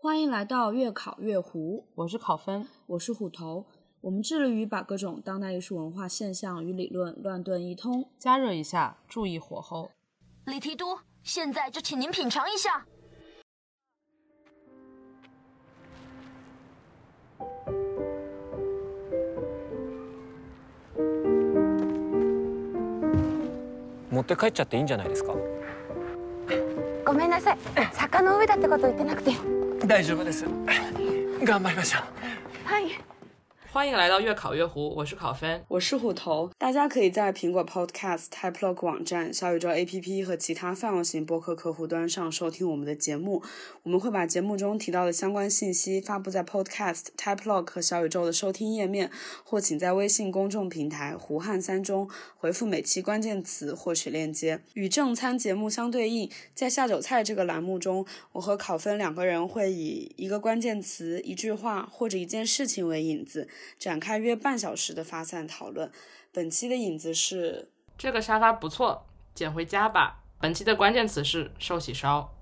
欢迎来到月考月胡，我是考分，我是虎头。我们致力于把各种当代艺术文化现象与理论乱炖一通。加热一下，注意火候。李提督，现在就请您品尝一下。持って帰っちゃっていいんじゃないですかごめんなさい坂の上だってこと言ってなくて 大丈夫です。頑張りましょう。はい。欢迎来到月考月湖，我是考分，我是虎头。大家可以在苹果 Podcast、Typelog 网站、小宇宙 APP 和其他泛用型播客客户端上收听我们的节目。我们会把节目中提到的相关信息发布在 Podcast、Typelog 和小宇宙的收听页面，或请在微信公众平台“胡汉三中”回复每期关键词获取链接。与正餐节目相对应，在下酒菜这个栏目中，我和考分两个人会以一个关键词、一句话或者一件事情为引子。展开约半小时的发散讨论。本期的影子是这个沙发不错，捡回家吧。本期的关键词是寿喜烧。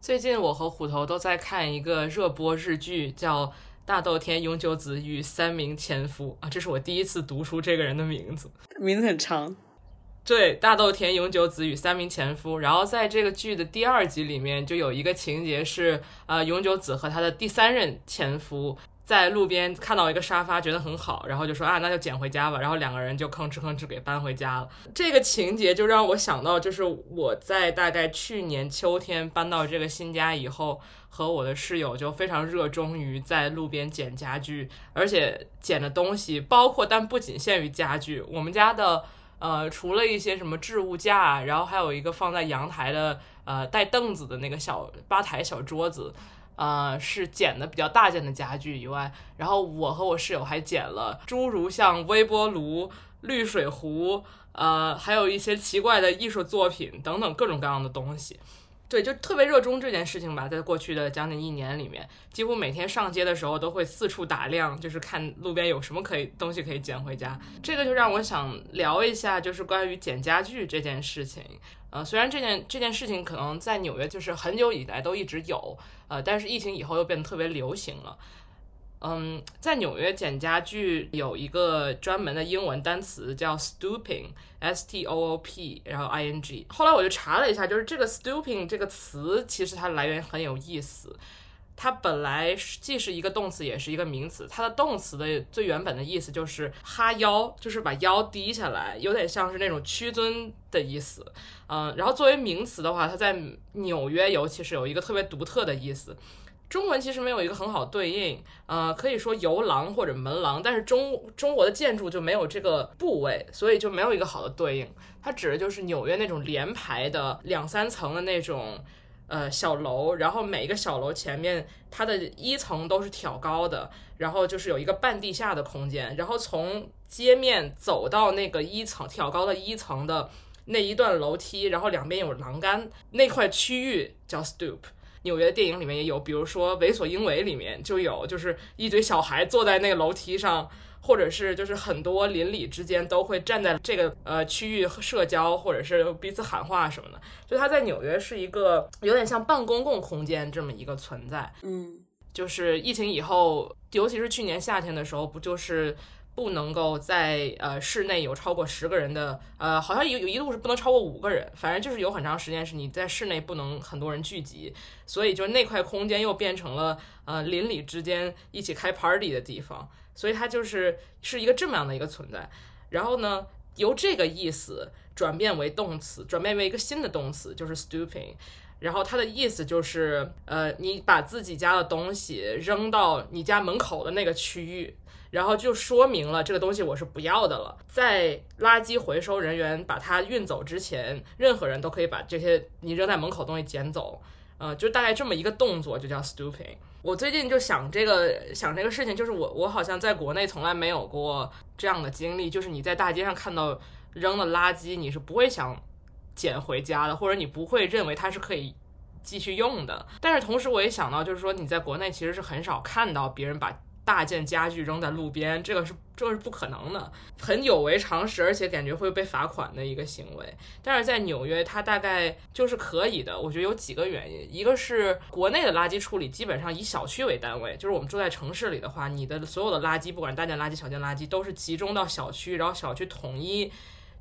最近我和虎头都在看一个热播日剧，叫《大豆田永久子与三名前夫》啊，这是我第一次读出这个人的名字，名字很长。对，大豆田永久子与三名前夫。然后在这个剧的第二集里面，就有一个情节是，呃，永久子和他的第三任前夫。在路边看到一个沙发，觉得很好，然后就说啊，那就捡回家吧。然后两个人就吭哧吭哧给搬回家了。这个情节就让我想到，就是我在大概去年秋天搬到这个新家以后，和我的室友就非常热衷于在路边捡家具，而且捡的东西包括但不仅限于家具。我们家的呃，除了一些什么置物架，然后还有一个放在阳台的呃带凳子的那个小吧台小桌子。呃，是捡的比较大件的家具以外，然后我和我室友还捡了诸如像微波炉、滤水壶，呃，还有一些奇怪的艺术作品等等各种各样的东西。对，就特别热衷这件事情吧。在过去的将近一年里面，几乎每天上街的时候都会四处打量，就是看路边有什么可以东西可以捡回家。这个就让我想聊一下，就是关于捡家具这件事情。呃，虽然这件这件事情可能在纽约就是很久以来都一直有，呃，但是疫情以后又变得特别流行了。嗯，在纽约捡家具有一个专门的英文单词叫 stooping，s t o o p，然后 i n g。后来我就查了一下，就是这个 stooping 这个词其实它来源很有意思。它本来既是一个动词，也是一个名词。它的动词的最原本的意思就是哈腰，就是把腰低下来，有点像是那种屈尊的意思。嗯，然后作为名词的话，它在纽约尤其是有一个特别独特的意思。中文其实没有一个很好对应，呃，可以说游廊或者门廊，但是中中国的建筑就没有这个部位，所以就没有一个好的对应。它指的就是纽约那种连排的两三层的那种。呃，小楼，然后每一个小楼前面，它的一层都是挑高的，然后就是有一个半地下的空间，然后从街面走到那个一层挑高的一层的那一段楼梯，然后两边有栏杆，那块区域叫 stoop。纽约电影里面也有，比如说《为所应为》里面就有，就是一堆小孩坐在那个楼梯上。或者是就是很多邻里之间都会站在这个呃区域社交，或者是彼此喊话什么的。就它在纽约是一个有点像半公共空间这么一个存在。嗯，就是疫情以后，尤其是去年夏天的时候，不就是不能够在呃室内有超过十个人的，呃，好像有有一度是不能超过五个人，反正就是有很长时间是你在室内不能很多人聚集，所以就那块空间又变成了呃邻里之间一起开 party 的地方。所以它就是是一个这么样的一个存在，然后呢，由这个意思转变为动词，转变为一个新的动词，就是 stooping。然后它的意思就是，呃，你把自己家的东西扔到你家门口的那个区域，然后就说明了这个东西我是不要的了。在垃圾回收人员把它运走之前，任何人都可以把这些你扔在门口东西捡走。呃，就大概这么一个动作，就叫 stooping。我最近就想这个想这个事情，就是我我好像在国内从来没有过这样的经历，就是你在大街上看到扔的垃圾，你是不会想捡回家的，或者你不会认为它是可以继续用的。但是同时我也想到，就是说你在国内其实是很少看到别人把大件家具扔在路边，这个是这个是不可能的，很有违常识，而且感觉会被罚款的一个行为。但是在纽约，它大概就是可以的。我觉得有几个原因，一个是国内的垃圾处理基本上以小区为单位，就是我们住在城市里的话，你的所有的垃圾，不管大件垃圾、小件垃圾，都是集中到小区，然后小区统一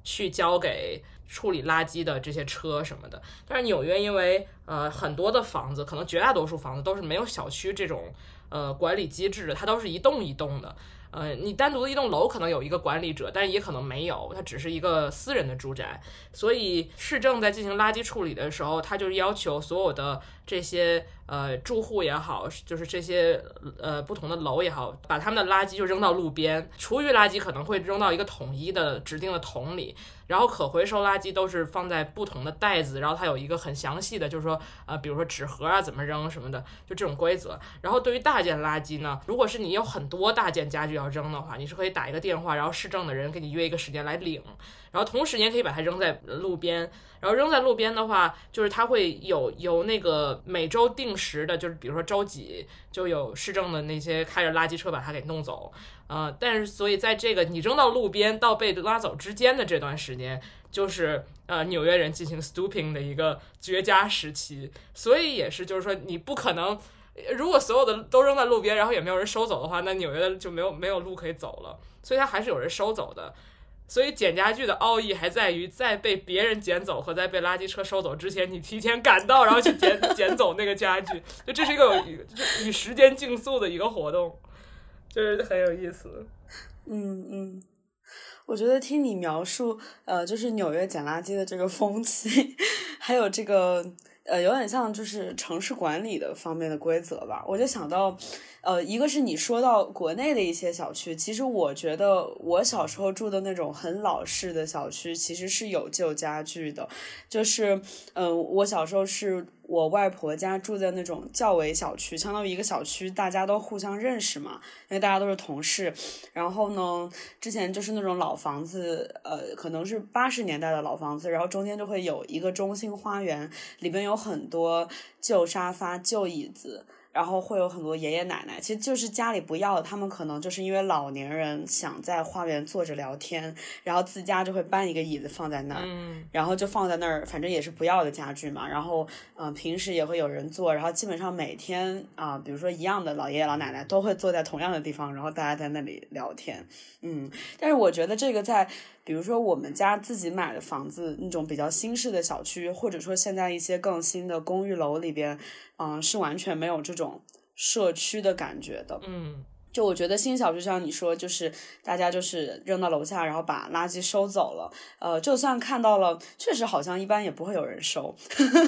去交给处理垃圾的这些车什么的。但是纽约因为呃很多的房子，可能绝大多数房子都是没有小区这种。呃，管理机制，它都是一栋一栋的。呃，你单独的一栋楼可能有一个管理者，但也可能没有，它只是一个私人的住宅。所以市政在进行垃圾处理的时候，它就是要求所有的这些呃住户也好，就是这些呃不同的楼也好，把他们的垃圾就扔到路边，厨余垃圾可能会扔到一个统一的指定的桶里。然后可回收垃圾都是放在不同的袋子，然后它有一个很详细的，就是说，呃，比如说纸盒啊怎么扔什么的，就这种规则。然后对于大件垃圾呢，如果是你有很多大件家具要扔的话，你是可以打一个电话，然后市政的人给你约一个时间来领，然后同时你也可以把它扔在路边。然后扔在路边的话，就是它会有由那个每周定时的，就是比如说周几就有市政的那些开着垃圾车把它给弄走，呃，但是所以在这个你扔到路边到被拉走之间的这段时间，就是呃纽约人进行 stooping 的一个绝佳时期，所以也是就是说你不可能，如果所有的都扔在路边，然后也没有人收走的话，那纽约就没有没有路可以走了，所以它还是有人收走的。所以捡家具的奥义还在于，在被别人捡走和在被垃圾车收走之前，你提前赶到，然后去捡 捡走那个家具。就这是一个有与时间竞速的一个活动，就是很有意思。嗯嗯，我觉得听你描述，呃，就是纽约捡垃圾的这个风气，还有这个。呃，有点像就是城市管理的方面的规则吧。我就想到，呃，一个是你说到国内的一些小区，其实我觉得我小时候住的那种很老式的小区，其实是有旧家具的。就是，嗯，我小时候是。我外婆家住在那种教委小区，相当于一个小区，大家都互相认识嘛，因为大家都是同事。然后呢，之前就是那种老房子，呃，可能是八十年代的老房子，然后中间就会有一个中心花园，里边有很多旧沙发、旧椅子。然后会有很多爷爷奶奶，其实就是家里不要，他们可能就是因为老年人想在花园坐着聊天，然后自家就会搬一个椅子放在那儿，然后就放在那儿，反正也是不要的家具嘛。然后，嗯，平时也会有人坐，然后基本上每天啊，比如说一样的老爷爷老奶奶都会坐在同样的地方，然后大家在那里聊天，嗯。但是我觉得这个在。比如说我们家自己买的房子，那种比较新式的小区，或者说现在一些更新的公寓楼里边，嗯，是完全没有这种社区的感觉的。嗯，就我觉得新小区像你说，就是大家就是扔到楼下，然后把垃圾收走了。呃，就算看到了，确实好像一般也不会有人收。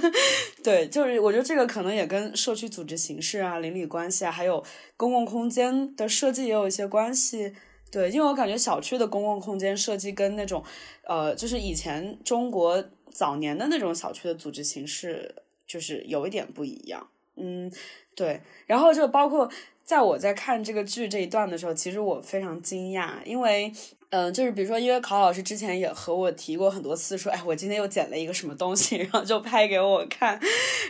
对，就是我觉得这个可能也跟社区组织形式啊、邻里关系啊，还有公共空间的设计也有一些关系。对，因为我感觉小区的公共空间设计跟那种，呃，就是以前中国早年的那种小区的组织形式，就是有一点不一样。嗯，对。然后就包括在我在看这个剧这一段的时候，其实我非常惊讶，因为。嗯，就是比如说，因为考老师之前也和我提过很多次，说，哎，我今天又捡了一个什么东西，然后就拍给我看。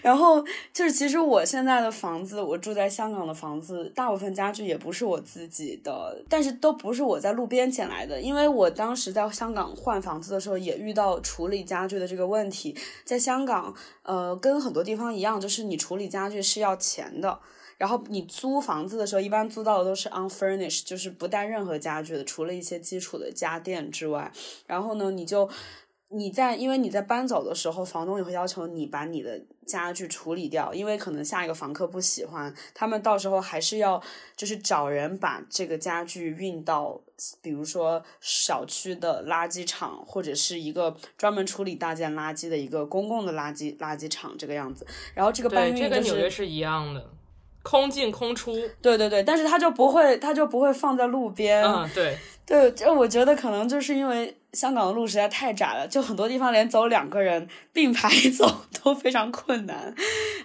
然后就是，其实我现在的房子，我住在香港的房子，大部分家具也不是我自己的，但是都不是我在路边捡来的，因为我当时在香港换房子的时候，也遇到处理家具的这个问题。在香港，呃，跟很多地方一样，就是你处理家具是要钱的。然后你租房子的时候，一般租到的都是 unfurnished，就是不带任何家具的，除了一些基础的家电之外。然后呢，你就你在，因为你在搬走的时候，房东也会要求你把你的家具处理掉，因为可能下一个房客不喜欢，他们到时候还是要就是找人把这个家具运到，比如说小区的垃圾场，或者是一个专门处理大件垃圾的一个公共的垃圾垃圾场这个样子。然后这个搬运这个纽约是一样的。空进空出，对对对，但是它就不会，它就不会放在路边。嗯，对对，就我觉得可能就是因为香港的路实在太窄了，就很多地方连走两个人并排走都非常困难，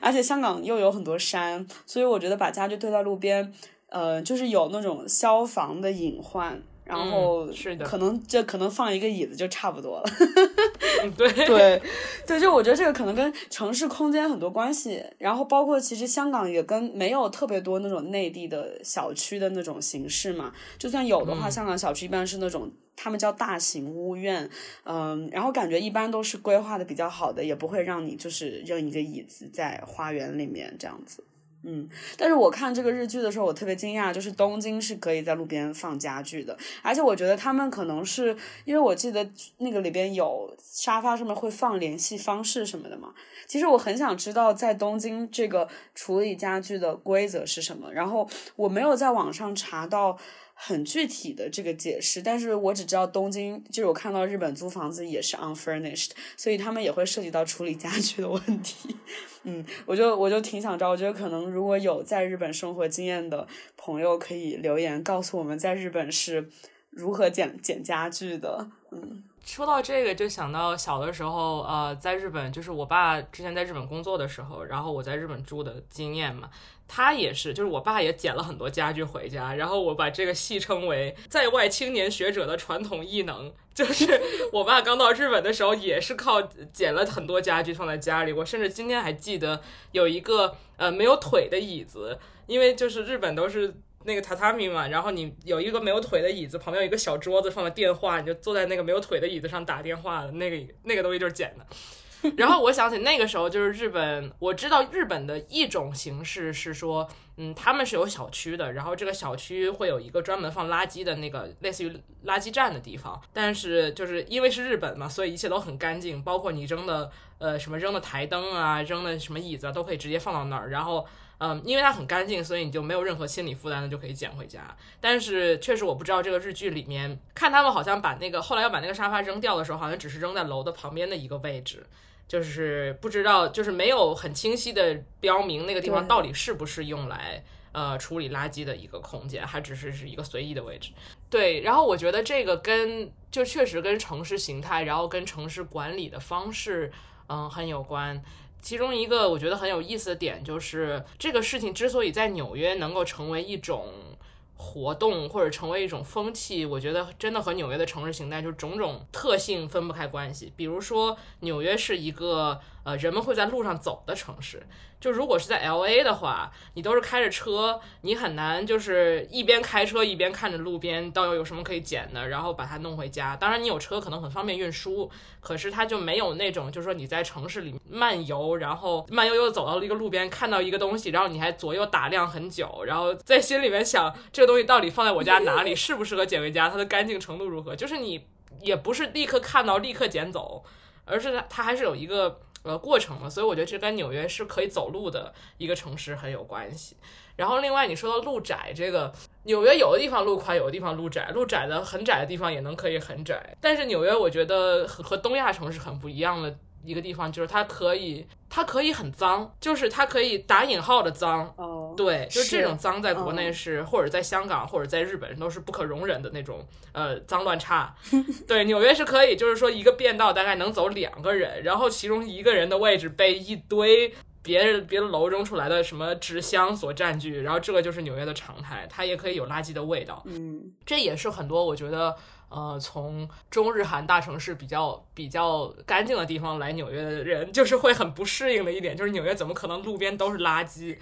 而且香港又有很多山，所以我觉得把家具堆在路边，呃，就是有那种消防的隐患。然后是的可能这可能放一个椅子就差不多了。嗯对对，对，就我觉得这个可能跟城市空间很多关系，然后包括其实香港也跟没有特别多那种内地的小区的那种形式嘛，就算有的话，香港小区一般是那种他们叫大型屋苑，嗯，然后感觉一般都是规划的比较好的，也不会让你就是扔一个椅子在花园里面这样子。嗯，但是我看这个日剧的时候，我特别惊讶，就是东京是可以在路边放家具的，而且我觉得他们可能是因为我记得那个里边有沙发上面会放联系方式什么的嘛。其实我很想知道在东京这个处理家具的规则是什么，然后我没有在网上查到很具体的这个解释，但是我只知道东京就是我看到日本租房子也是 unfurnished，所以他们也会涉及到处理家具的问题。嗯，我就我就挺想知道，我觉得可能如果有在日本生活经验的朋友，可以留言告诉我们在日本是如何捡捡家具的。嗯，说到这个，就想到小的时候，呃，在日本，就是我爸之前在日本工作的时候，然后我在日本住的经验嘛。他也是，就是我爸也捡了很多家具回家，然后我把这个戏称为在外青年学者的传统异能。就是 我爸刚到日本的时候，也是靠捡了很多家具放在家里。我甚至今天还记得有一个呃没有腿的椅子，因为就是日本都是那个榻榻米嘛，然后你有一个没有腿的椅子，旁边有一个小桌子放了电话，你就坐在那个没有腿的椅子上打电话的那个那个东西就是捡的。然后我想起那个时候，就是日本，我知道日本的一种形式是说，嗯，他们是有小区的，然后这个小区会有一个专门放垃圾的那个类似于垃圾站的地方，但是就是因为是日本嘛，所以一切都很干净，包括你扔的呃什么扔的台灯啊，扔的什么椅子啊，都可以直接放到那儿，然后。嗯，因为它很干净，所以你就没有任何心理负担的就可以捡回家。但是确实我不知道这个日剧里面，看他们好像把那个后来要把那个沙发扔掉的时候，好像只是扔在楼的旁边的一个位置，就是不知道，就是没有很清晰的标明那个地方到底是不是用来呃处理垃圾的一个空间，还只是是一个随意的位置。对，然后我觉得这个跟就确实跟城市形态，然后跟城市管理的方式，嗯，很有关。其中一个我觉得很有意思的点就是，这个事情之所以在纽约能够成为一种活动或者成为一种风气，我觉得真的和纽约的城市形态就是种种特性分不开关系。比如说，纽约是一个呃人们会在路上走的城市。就如果是在 L A 的话，你都是开着车，你很难就是一边开车一边看着路边到底有什么可以捡的，然后把它弄回家。当然，你有车可能很方便运输，可是它就没有那种，就是说你在城市里漫游，然后慢悠悠走到了一个路边，看到一个东西，然后你还左右打量很久，然后在心里面想这个东西到底放在我家哪里，适不适合捡回家，它的干净程度如何？就是你也不是立刻看到立刻捡走，而是它还是有一个。呃，过程嘛，所以我觉得这跟纽约是可以走路的一个城市很有关系。然后另外你说到路窄，这个纽约有的地方路宽，有的地方路窄，路窄的很窄的地方也能可以很窄。但是纽约我觉得和和东亚城市很不一样的。一个地方就是它可以，它可以很脏，就是它可以打引号的脏。哦，对，就这种脏，在国内是或者在香港或者在日本都是不可容忍的那种，呃，脏乱差。对，纽约是可以，就是说一个便道大概能走两个人，然后其中一个人的位置被一堆别人别的楼扔出来的什么纸箱所占据，然后这个就是纽约的常态，它也可以有垃圾的味道。嗯，这也是很多我觉得。呃，从中日韩大城市比较比较干净的地方来纽约的人，就是会很不适应的一点，就是纽约怎么可能路边都是垃圾？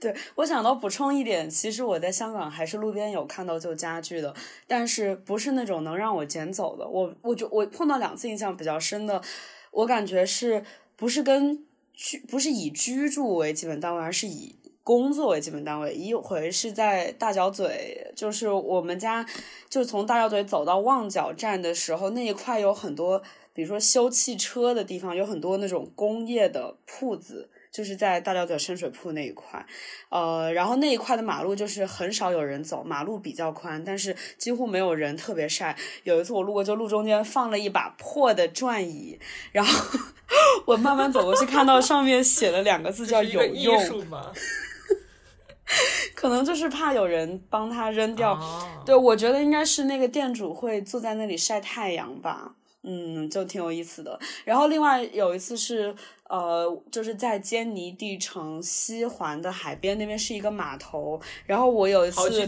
对我想到补充一点，其实我在香港还是路边有看到旧家具的，但是不是那种能让我捡走的。我我就我碰到两次印象比较深的，我感觉是不是跟居不是以居住为基本单位，而是以。工作为基本单位，一回是在大角嘴，就是我们家，就从大角嘴走到旺角站的时候，那一块有很多，比如说修汽车的地方，有很多那种工业的铺子。就是在大角咀深水埗那一块，呃，然后那一块的马路就是很少有人走，马路比较宽，但是几乎没有人，特别晒。有一次我路过，就路中间放了一把破的转椅，然后 我慢慢走过去，看到上面写了两个字叫“有用”。可能就是怕有人帮他扔掉。对，我觉得应该是那个店主会坐在那里晒太阳吧。嗯，就挺有意思的。然后另外有一次是，呃，就是在坚尼地城西环的海边那边是一个码头，然后我有一次，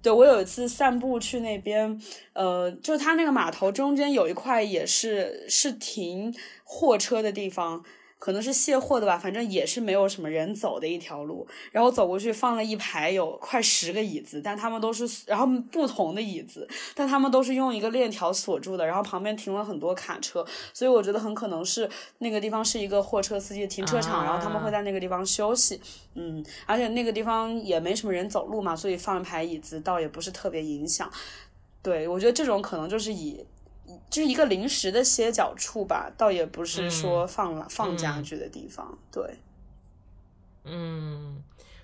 对我有一次散步去那边，呃，就它那个码头中间有一块也是是停货车的地方。可能是卸货的吧，反正也是没有什么人走的一条路。然后走过去放了一排有快十个椅子，但他们都是然后不同的椅子，但他们都是用一个链条锁住的。然后旁边停了很多卡车，所以我觉得很可能是那个地方是一个货车司机的停车场，啊然后他们会在那个地方休息。嗯，而且那个地方也没什么人走路嘛，所以放一排椅子倒也不是特别影响。对，我觉得这种可能就是以。就是一个临时的歇脚处吧，倒也不是说放、放家具的地方。对，嗯，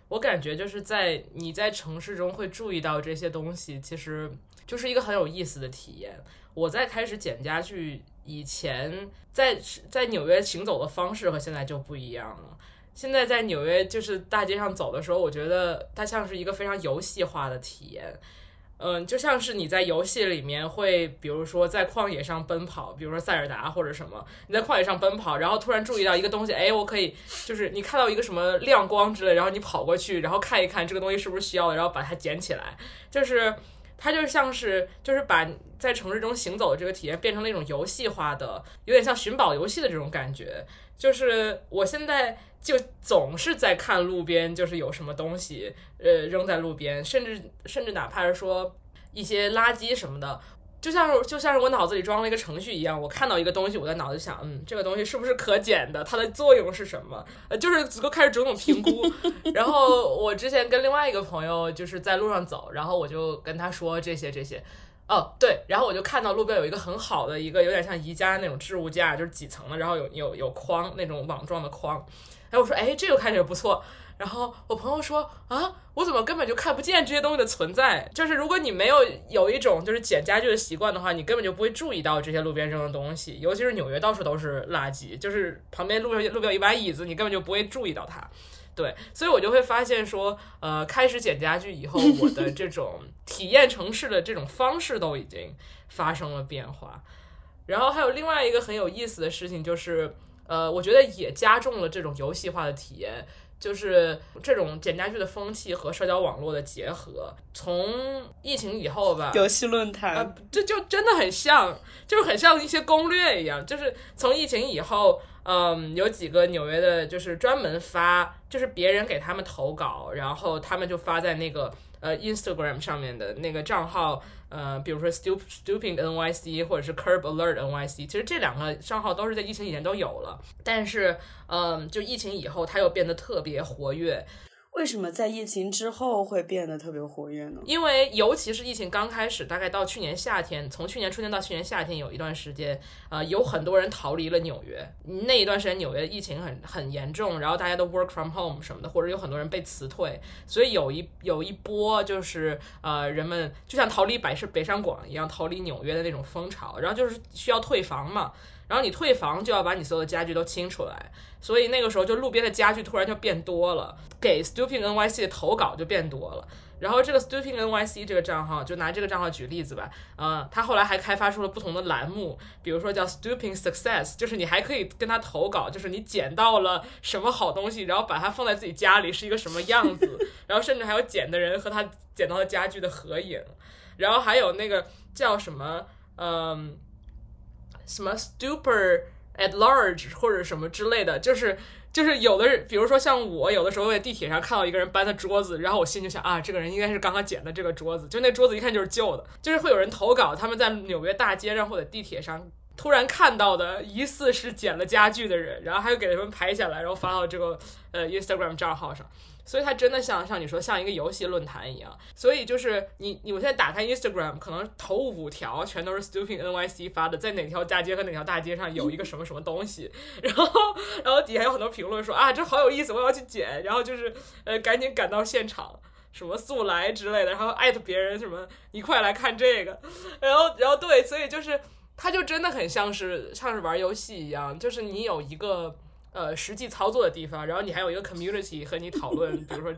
我感觉就是在你在城市中会注意到这些东西，其实就是一个很有意思的体验。我在开始捡家具以前，在在纽约行走的方式和现在就不一样了。现在在纽约就是大街上走的时候，我觉得它像是一个非常游戏化的体验。嗯，就像是你在游戏里面会，比如说在旷野上奔跑，比如说塞尔达或者什么，你在旷野上奔跑，然后突然注意到一个东西，哎，我可以，就是你看到一个什么亮光之类，然后你跑过去，然后看一看这个东西是不是需要的，然后把它捡起来，就是它就像是就是把在城市中行走的这个体验变成了一种游戏化的，有点像寻宝游戏的这种感觉。就是我现在就总是在看路边，就是有什么东西，呃，扔在路边，甚至甚至哪怕是说一些垃圾什么的，就像是就像是我脑子里装了一个程序一样，我看到一个东西，我在脑子想，嗯，这个东西是不是可捡的？它的作用是什么？呃，就是足够开始种种评估。然后我之前跟另外一个朋友就是在路上走，然后我就跟他说这些这些。哦，对，然后我就看到路边有一个很好的一个有点像宜家那种置物架，就是几层的，然后有有有框那种网状的框。然后我说，哎，这个看起来不错。然后我朋友说，啊，我怎么根本就看不见这些东西的存在？就是如果你没有有一种就是捡家具的习惯的话，你根本就不会注意到这些路边扔的东西。尤其是纽约到处都是垃圾，就是旁边路上路边有一把椅子，你根本就不会注意到它。对，所以我就会发现说，呃，开始捡家具以后，我的这种 体验城市的这种方式都已经发生了变化。然后还有另外一个很有意思的事情，就是，呃，我觉得也加重了这种游戏化的体验，就是这种捡家具的风气和社交网络的结合。从疫情以后吧，游戏论坛，呃，这就真的很像，就是很像一些攻略一样。就是从疫情以后，嗯，有几个纽约的，就是专门发，就是别人给他们投稿，然后他们就发在那个呃 Instagram 上面的那个账号，呃，比如说 Stup Stooping NYC 或者是 Curb Alert NYC，其实这两个账号都是在疫情以前都有了，但是嗯，就疫情以后，它又变得特别活跃。为什么在疫情之后会变得特别活跃呢？因为尤其是疫情刚开始，大概到去年夏天，从去年春天到去年夏天，有一段时间，呃，有很多人逃离了纽约。那一段时间，纽约疫情很很严重，然后大家都 work from home 什么的，或者有很多人被辞退，所以有一有一波就是呃，人们就像逃离百是北上广一样，逃离纽约的那种风潮，然后就是需要退房嘛。然后你退房就要把你所有的家具都清出来，所以那个时候就路边的家具突然就变多了，给 Stupid NYC 的投稿就变多了。然后这个 Stupid NYC 这个账号，就拿这个账号举例子吧，呃，他后来还开发出了不同的栏目，比如说叫 Stupid Success，就是你还可以跟他投稿，就是你捡到了什么好东西，然后把它放在自己家里是一个什么样子，然后甚至还有捡的人和他捡到的家具的合影，然后还有那个叫什么，嗯。什么 stupor at large 或者什么之类的，就是就是有的，比如说像我，有的时候在地铁上看到一个人搬的桌子，然后我心就想啊，这个人应该是刚刚捡的这个桌子，就那桌子一看就是旧的，就是会有人投稿，他们在纽约大街上或者地铁上突然看到的疑似是捡了家具的人，然后还有给他们拍下来，然后发到这个呃 Instagram 账号上。所以它真的像像你说像一个游戏论坛一样，所以就是你你我现在打开 Instagram，可能头五条全都是 Stupid NYC 发的，在哪条大街和哪条大街上有一个什么什么东西，然后然后底下有很多评论说啊这好有意思，我要去捡，然后就是呃赶紧赶到现场，什么速来之类的，然后艾特别人什么你快来看这个，然后然后对，所以就是它就真的很像是像是玩游戏一样，就是你有一个。呃实际操作的地方，然后你还有一个 community 和你讨论，比如说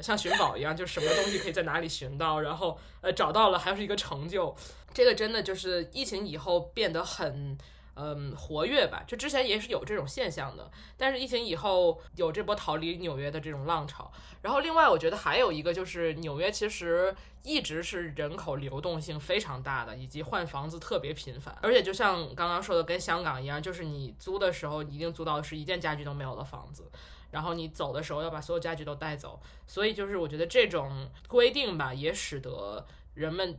像寻宝一样，就什么东西可以在哪里寻到，然后呃找到了还是一个成就，这个真的就是疫情以后变得很。嗯，活跃吧，就之前也是有这种现象的，但是疫情以后有这波逃离纽约的这种浪潮。然后另外，我觉得还有一个就是纽约其实一直是人口流动性非常大的，以及换房子特别频繁。而且就像刚刚说的，跟香港一样，就是你租的时候一定租到的是一件家具都没有的房子，然后你走的时候要把所有家具都带走。所以就是我觉得这种规定吧，也使得人们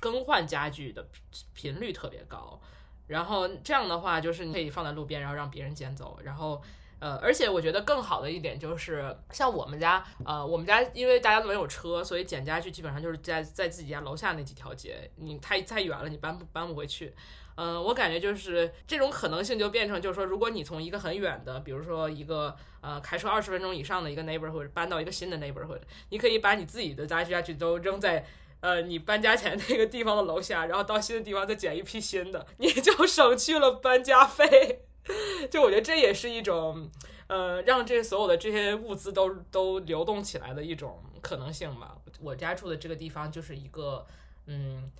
更换家具的频率特别高。然后这样的话，就是你可以放在路边，然后让别人捡走。然后，呃，而且我觉得更好的一点就是，像我们家，呃，我们家因为大家都没有车，所以捡家具基本上就是在在自己家楼下那几条街。你太太远了，你搬不搬不回去。嗯，我感觉就是这种可能性就变成，就是说，如果你从一个很远的，比如说一个呃开车二十分钟以上的一个 neighborhood 搬到一个新的 neighborhood，你可以把你自己的家具家具都扔在。呃，你搬家前那个地方的楼下，然后到新的地方再捡一批新的，你就省去了搬家费。就我觉得这也是一种，呃，让这所有的这些物资都都流动起来的一种可能性吧。我家住的这个地方就是一个，嗯，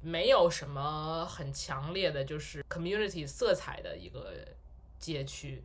没有什么很强烈的，就是 community 色彩的一个街区。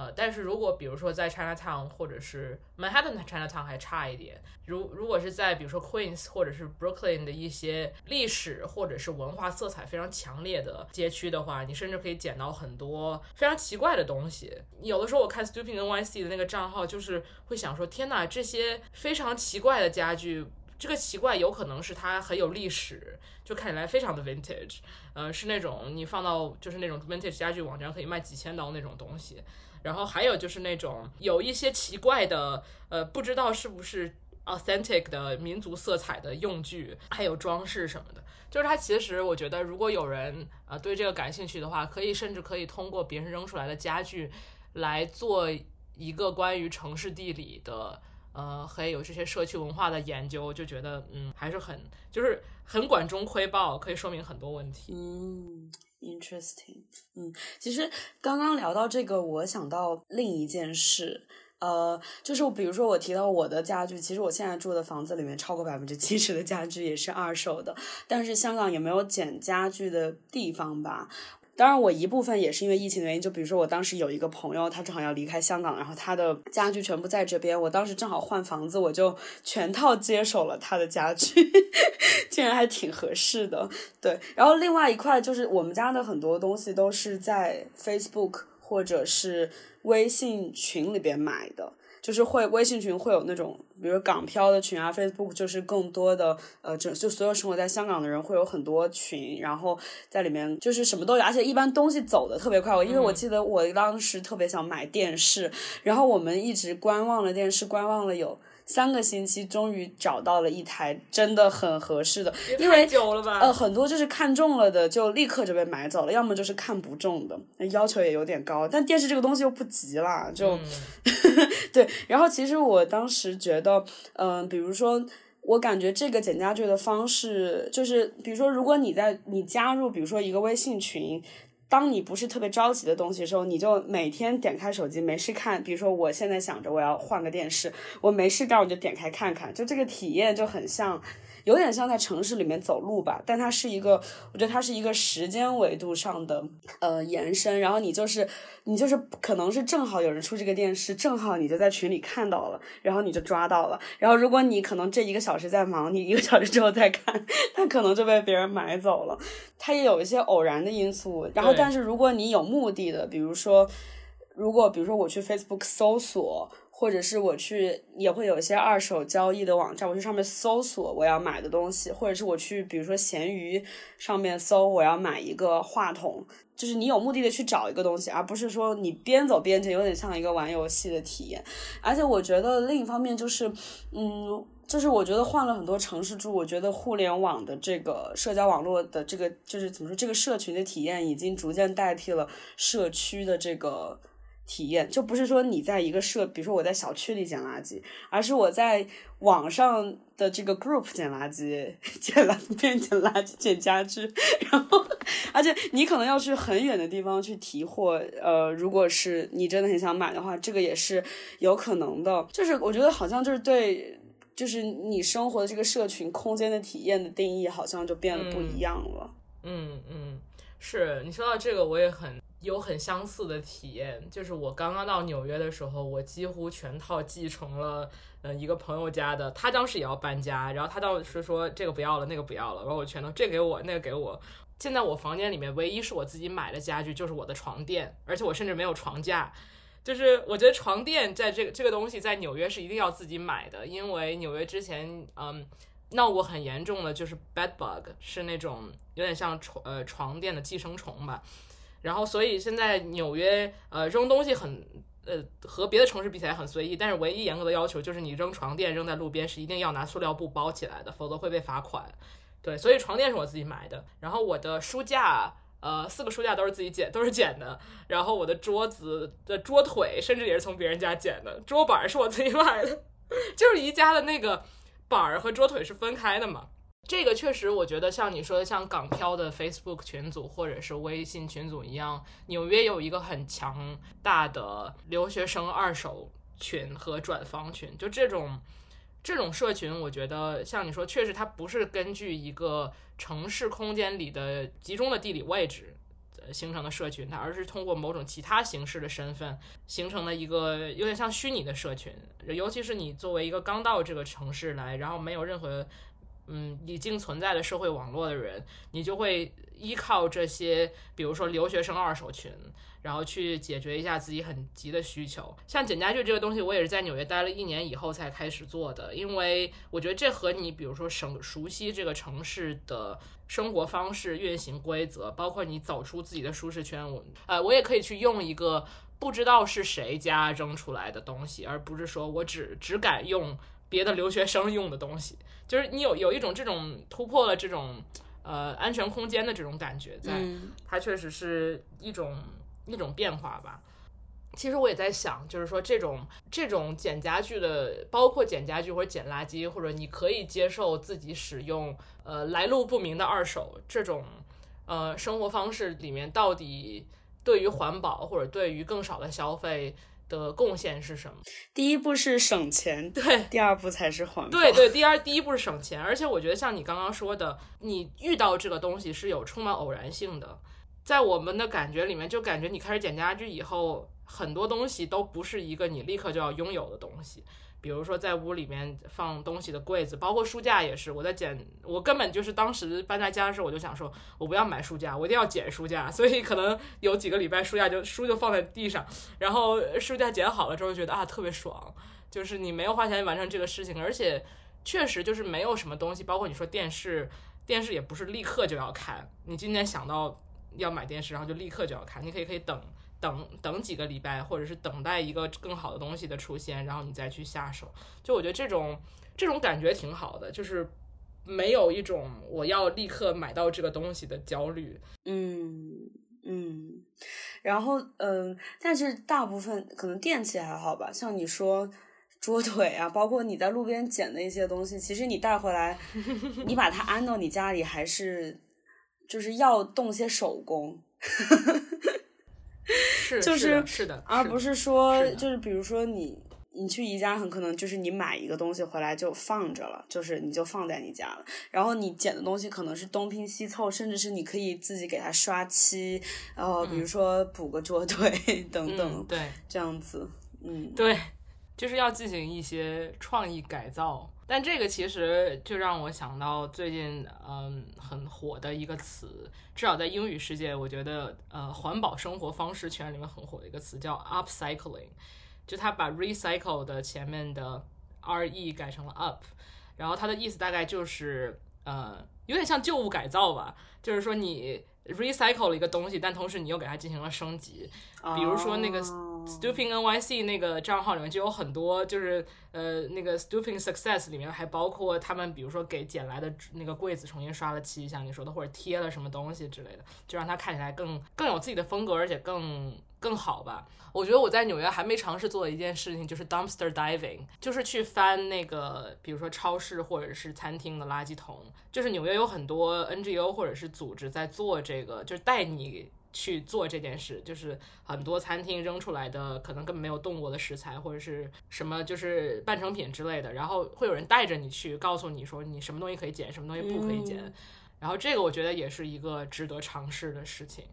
呃，但是如果比如说在 Chinatown 或者是 Manhattan 的 Chinatown 还差一点，如如果是在比如说 Queens 或者是 Brooklyn 的一些历史或者是文化色彩非常强烈的街区的话，你甚至可以捡到很多非常奇怪的东西。有的时候我看 Stupid NYC 的那个账号，就是会想说，天哪，这些非常奇怪的家具，这个奇怪有可能是它很有历史，就看起来非常的 vintage，呃，是那种你放到就是那种 vintage 家具网站可以卖几千刀那种东西。然后还有就是那种有一些奇怪的，呃，不知道是不是 authentic 的民族色彩的用具，还有装饰什么的。就是它其实，我觉得如果有人呃对这个感兴趣的话，可以甚至可以通过别人扔出来的家具来做一个关于城市地理的，呃，还有这些社区文化的研究，就觉得嗯还是很就是很管中窥豹，可以说明很多问题。嗯。Interesting，嗯，其实刚刚聊到这个，我想到另一件事，呃，就是比如说我提到我的家具，其实我现在住的房子里面超过百分之七十的家具也是二手的，但是香港也没有捡家具的地方吧。当然，我一部分也是因为疫情的原因。就比如说，我当时有一个朋友，他正好要离开香港，然后他的家具全部在这边。我当时正好换房子，我就全套接手了他的家具，竟然还挺合适的。对，然后另外一块就是我们家的很多东西都是在 Facebook 或者是微信群里边买的。就是会微信群会有那种，比如港漂的群啊，Facebook 就是更多的，呃，就就所有生活在香港的人会有很多群，然后在里面就是什么都有，而且一般东西走的特别快。我因为我记得我当时特别想买电视，然后我们一直观望了电视，观望了有。三个星期，终于找到了一台真的很合适的，因为久了吧？呃，很多就是看中了的就立刻就被买走了，要么就是看不中的，要求也有点高。但电视这个东西又不急啦，就 对。然后其实我当时觉得，嗯，比如说，我感觉这个减家具的方式，就是比如说，如果你在你加入，比如说一个微信群。当你不是特别着急的东西的时候，你就每天点开手机没事看。比如说，我现在想着我要换个电视，我没事干我就点开看看，就这个体验就很像。有点像在城市里面走路吧，但它是一个，我觉得它是一个时间维度上的呃延伸。然后你就是你就是可能是正好有人出这个电视，正好你就在群里看到了，然后你就抓到了。然后如果你可能这一个小时在忙，你一个小时之后再看，它可能就被别人买走了。它也有一些偶然的因素。然后，但是如果你有目的的，比如说，如果比如说我去 Facebook 搜索。或者是我去也会有一些二手交易的网站，我去上面搜索我要买的东西，或者是我去比如说闲鱼上面搜我要买一个话筒，就是你有目的的去找一个东西，而不是说你边走边捡，有点像一个玩游戏的体验。而且我觉得另一方面就是，嗯，就是我觉得换了很多城市住，我觉得互联网的这个社交网络的这个就是怎么说，这个社群的体验已经逐渐代替了社区的这个。体验，就不是说你在一个社，比如说我在小区里捡垃圾，而是我在网上的这个 group 捡垃圾，捡垃圾边捡垃圾捡家具，然后而且你可能要去很远的地方去提货，呃，如果是你真的很想买的话，这个也是有可能的。就是我觉得好像就是对。就是你生活的这个社群空间的体验的定义，好像就变得不一样了。嗯嗯，是你说到这个，我也很有很相似的体验。就是我刚刚到纽约的时候，我几乎全套继承了，嗯，一个朋友家的。他当时也要搬家，然后他当时说这个不要了，那个不要了，然后我全都这给我，那个给我。现在我房间里面唯一是我自己买的家具，就是我的床垫，而且我甚至没有床架。就是我觉得床垫在这个这个东西在纽约是一定要自己买的，因为纽约之前嗯闹过很严重的就是 bed bug，是那种有点像床呃床垫的寄生虫吧。然后所以现在纽约呃扔东西很呃和别的城市比起来很随意，但是唯一严格的要求就是你扔床垫扔在路边是一定要拿塑料布包起来的，否则会被罚款。对，所以床垫是我自己买的，然后我的书架。呃，四个书架都是自己捡，都是捡的。然后我的桌子的桌腿，甚至也是从别人家捡的。桌板是我自己买的，就是宜家的那个板儿和桌腿是分开的嘛。这个确实，我觉得像你说的，像港漂的 Facebook 群组或者是微信群组一样，纽约有一个很强大的留学生二手群和转房群，就这种。这种社群，我觉得像你说，确实它不是根据一个城市空间里的集中的地理位置形成的社群，它而是通过某种其他形式的身份形成的一个有点像虚拟的社群。尤其是你作为一个刚到这个城市来，然后没有任何嗯已经存在的社会网络的人，你就会依靠这些，比如说留学生二手群。然后去解决一下自己很急的需求，像捡家具这个东西，我也是在纽约待了一年以后才开始做的，因为我觉得这和你比如说熟熟悉这个城市的生活方式、运行规则，包括你走出自己的舒适圈，我呃，我也可以去用一个不知道是谁家扔出来的东西，而不是说我只只敢用别的留学生用的东西，就是你有有一种这种突破了这种呃安全空间的这种感觉，在它确实是一种。一种变化吧，其实我也在想，就是说这种这种捡家具的，包括捡家具或者捡垃圾，或者你可以接受自己使用呃来路不明的二手这种呃生活方式里面，到底对于环保或者对于更少的消费的贡献是什么？第一步是省钱，对，第二步才是环保，对对，第二第一步是省钱，而且我觉得像你刚刚说的，你遇到这个东西是有充满偶然性的。在我们的感觉里面，就感觉你开始捡家具以后，很多东西都不是一个你立刻就要拥有的东西。比如说，在屋里面放东西的柜子，包括书架也是。我在捡，我根本就是当时搬在家的时候，我就想说，我不要买书架，我一定要捡书架。所以可能有几个礼拜，书架就书就放在地上，然后书架捡好了之后，觉得啊特别爽，就是你没有花钱完成这个事情，而且确实就是没有什么东西，包括你说电视，电视也不是立刻就要看，你今天想到。要买电视，然后就立刻就要看。你可以可以等等等几个礼拜，或者是等待一个更好的东西的出现，然后你再去下手。就我觉得这种这种感觉挺好的，就是没有一种我要立刻买到这个东西的焦虑。嗯嗯，然后嗯，但是大部分可能电器还好吧，像你说桌腿啊，包括你在路边捡的一些东西，其实你带回来，你把它安到你家里还是。就是要动些手工，是就是是的，而不是说就是比如说你你去宜家，很可能就是你买一个东西回来就放着了，就是你就放在你家了。然后你捡的东西可能是东拼西凑，甚至是你可以自己给它刷漆，然后比如说补个桌腿 等等，对，这样子，嗯，对，就是要进行一些创意改造。但这个其实就让我想到最近嗯很火的一个词，至少在英语世界，我觉得呃环保生活方式圈里面很火的一个词叫 upcycling，就他把 recycle 的前面的 re 改成了 up，然后它的意思大概就是呃有点像旧物改造吧，就是说你 recycle 了一个东西，但同时你又给它进行了升级，比如说那个 Stooping NYC 那个账号里面就有很多，就是呃那个 Stooping Success 里面还包括他们，比如说给捡来的那个柜子重新刷了漆，像你说的，或者贴了什么东西之类的，就让它看起来更更有自己的风格，而且更更好吧。我觉得我在纽约还没尝试做的一件事情就是 dumpster diving，就是去翻那个比如说超市或者是餐厅的垃圾桶。就是纽约有很多 NGO 或者是组织在做这个，就是带你。去做这件事，就是很多餐厅扔出来的可能根本没有动过的食材，或者是什么就是半成品之类的，然后会有人带着你去，告诉你说你什么东西可以捡，什么东西不可以捡。然后这个我觉得也是一个值得尝试的事情。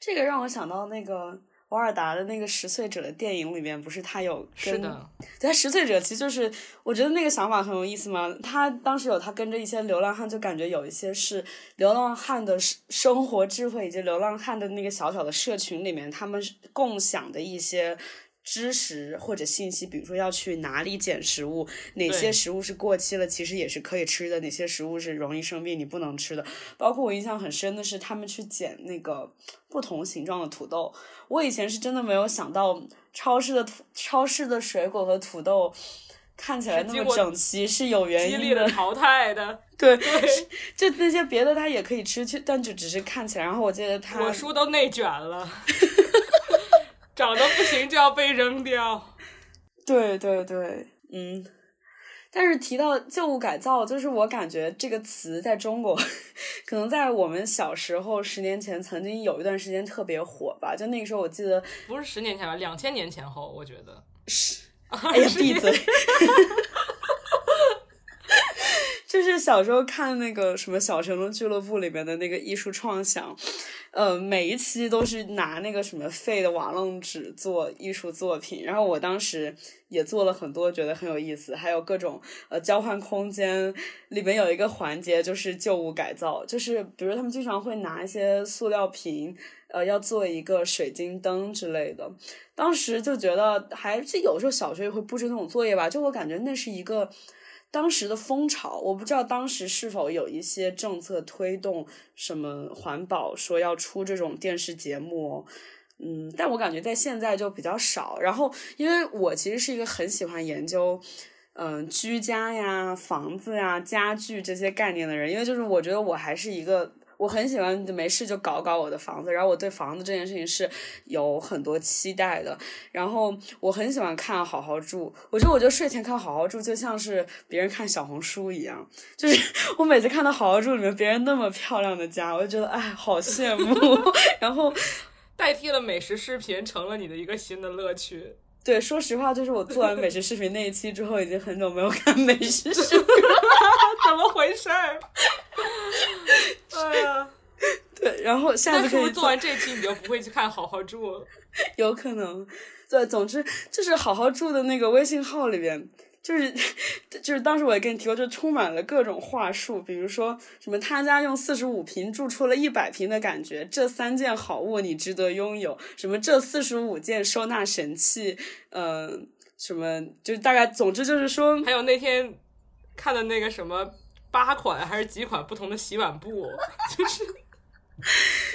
这个让我想到那个。瓦尔达的那个十岁者的电影里面，不是他有是的，他十岁者其实就是我觉得那个想法很有意思嘛。他当时有他跟着一些流浪汉，就感觉有一些是流浪汉的生活智慧，以及流浪汉的那个小小的社群里面，他们共享的一些。知识或者信息，比如说要去哪里捡食物，哪些食物是过期了，其实也是可以吃的；哪些食物是容易生病，你不能吃的。包括我印象很深的是，他们去捡那个不同形状的土豆。我以前是真的没有想到，超市的土、超市的水果和土豆看起来那么整齐是有原因的。淘汰的，对对，就那些别的它也可以吃，去但就只是看起来。然后我记得他果蔬都内卷了。长得不行就要被扔掉，对对对，嗯。但是提到旧物改造，就是我感觉这个词在中国，可能在我们小时候十年前曾经有一段时间特别火吧。就那个时候，我记得不是十年前吧，两千年前后，我觉得是。哎呀，闭嘴！就是小时候看那个什么《小神龙俱乐部》里面的那个艺术创想，呃，每一期都是拿那个什么废的瓦楞纸做艺术作品。然后我当时也做了很多，觉得很有意思。还有各种呃交换空间里面有一个环节就是旧物改造，就是比如他们经常会拿一些塑料瓶，呃，要做一个水晶灯之类的。当时就觉得还是有时候小学也会布置那种作业吧，就我感觉那是一个。当时的风潮，我不知道当时是否有一些政策推动什么环保，说要出这种电视节目，嗯，但我感觉在现在就比较少。然后，因为我其实是一个很喜欢研究，嗯，居家呀、房子呀、家具这些概念的人，因为就是我觉得我还是一个。我很喜欢没事就搞搞我的房子，然后我对房子这件事情是有很多期待的。然后我很喜欢看《好好住》，我觉得我就睡前看《好好住》就像是别人看小红书一样，就是 我每次看到《好好住》里面别人那么漂亮的家，我就觉得哎，好羡慕。然后代替了美食视频，成了你的一个新的乐趣。对，说实话，就是我做完美食视频那一期之后，已经很久没有看美食视频了，怎么回事儿？哎呀，对，然后下次可以做完这期，你就不会去看好好住了。有可能，对，总之就是好好住的那个微信号里边，就是就是当时我也跟你提过，就充满了各种话术，比如说什么他家用四十五平住出了一百平的感觉，这三件好物你值得拥有，什么这四十五件收纳神器，嗯，什么就大概，总之就是说，还有那天看的那个什么。八款还是几款不同的洗碗布，就是，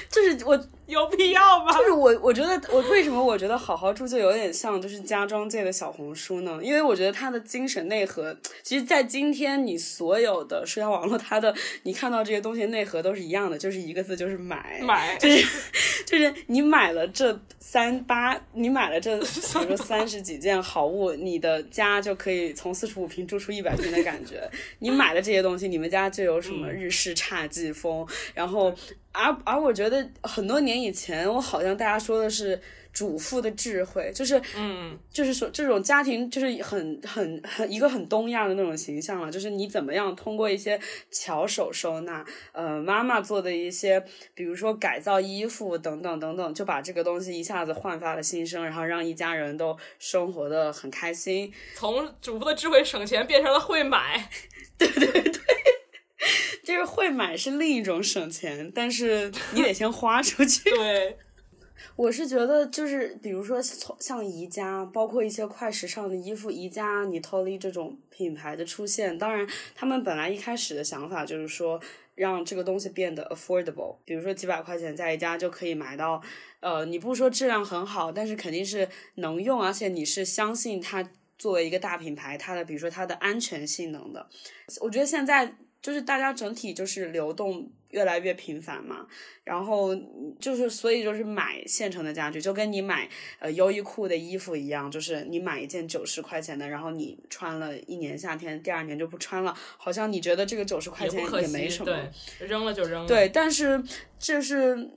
就是我有必要吗？就是我，我觉得我为什么我觉得好好住就有点像就是家装界的小红书呢？因为我觉得它的精神内核，其实，在今天你所有的社交网络，它的你看到这些东西内核都是一样的，就是一个字，就是买，买，就是就是你买了这。三八，你买了这，比如说三十几件好物，你的家就可以从四十五平住出一百平的感觉。你买了这些东西，你们家就有什么日式侘寂风。然后，而而我觉得很多年以前，我好像大家说的是。主妇的智慧，就是，嗯，就是说这种家庭就是很很很一个很东亚的那种形象了，就是你怎么样通过一些巧手收纳，呃，妈妈做的一些，比如说改造衣服等等等等，就把这个东西一下子焕发了新生，然后让一家人都生活的很开心。从主妇的智慧省钱变成了会买，对 对对，就是会买是另一种省钱，但是你得先花出去。对。我是觉得，就是比如说，从像宜家，包括一些快时尚的衣服，宜家、你 Tolly 这种品牌的出现，当然，他们本来一开始的想法就是说，让这个东西变得 affordable。比如说几百块钱在宜家就可以买到，呃，你不说质量很好，但是肯定是能用，而且你是相信它作为一个大品牌，它的比如说它的安全性能的。我觉得现在就是大家整体就是流动越来越频繁嘛，然后就是所以就是买现成的家具，就跟你买呃优衣库的衣服一样，就是你买一件九十块钱的，然后你穿了一年夏天，第二年就不穿了，好像你觉得这个九十块钱也没什么，对，扔了就扔了。对，但是这是。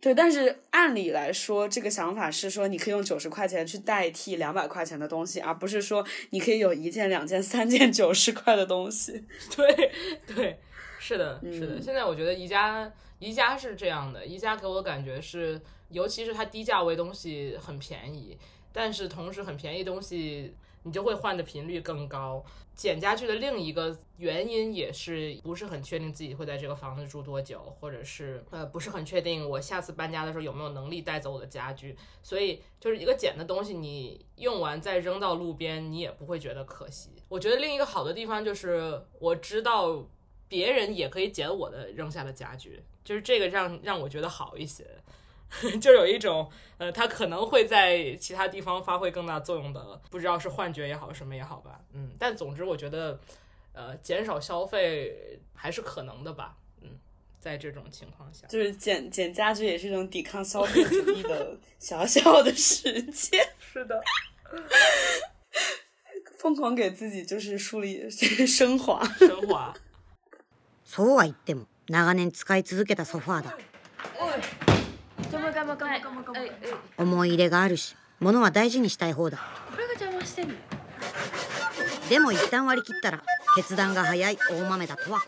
对，但是按理来说，这个想法是说，你可以用九十块钱去代替两百块钱的东西，而不是说你可以有一件、两件、三件九十块的东西。对 对，是的，是的。现在我觉得宜家，宜家是这样的，宜家给我的感觉是，尤其是它低价位东西很便宜，但是同时很便宜东西你就会换的频率更高。捡家具的另一个原因也是不是很确定自己会在这个房子住多久，或者是呃不是很确定我下次搬家的时候有没有能力带走我的家具，所以就是一个捡的东西，你用完再扔到路边，你也不会觉得可惜。我觉得另一个好的地方就是我知道别人也可以捡我的扔下的家具，就是这个让让我觉得好一些。就有一种，呃，它可能会在其他地方发挥更大作用的，不知道是幻觉也好，什么也好吧，嗯，但总之我觉得，呃，减少消费还是可能的吧，嗯，在这种情况下，就是减减家具也是一种抵抗消费主义的小小的实践，是的，疯狂给自己就是树立升华，升华。そうは言っても長年使い続けたソファーだ 思い入れがあるし物は大事にしたい方だ。これが邪魔してんの？でも一旦割り切ったら決断が早い大豆田十和子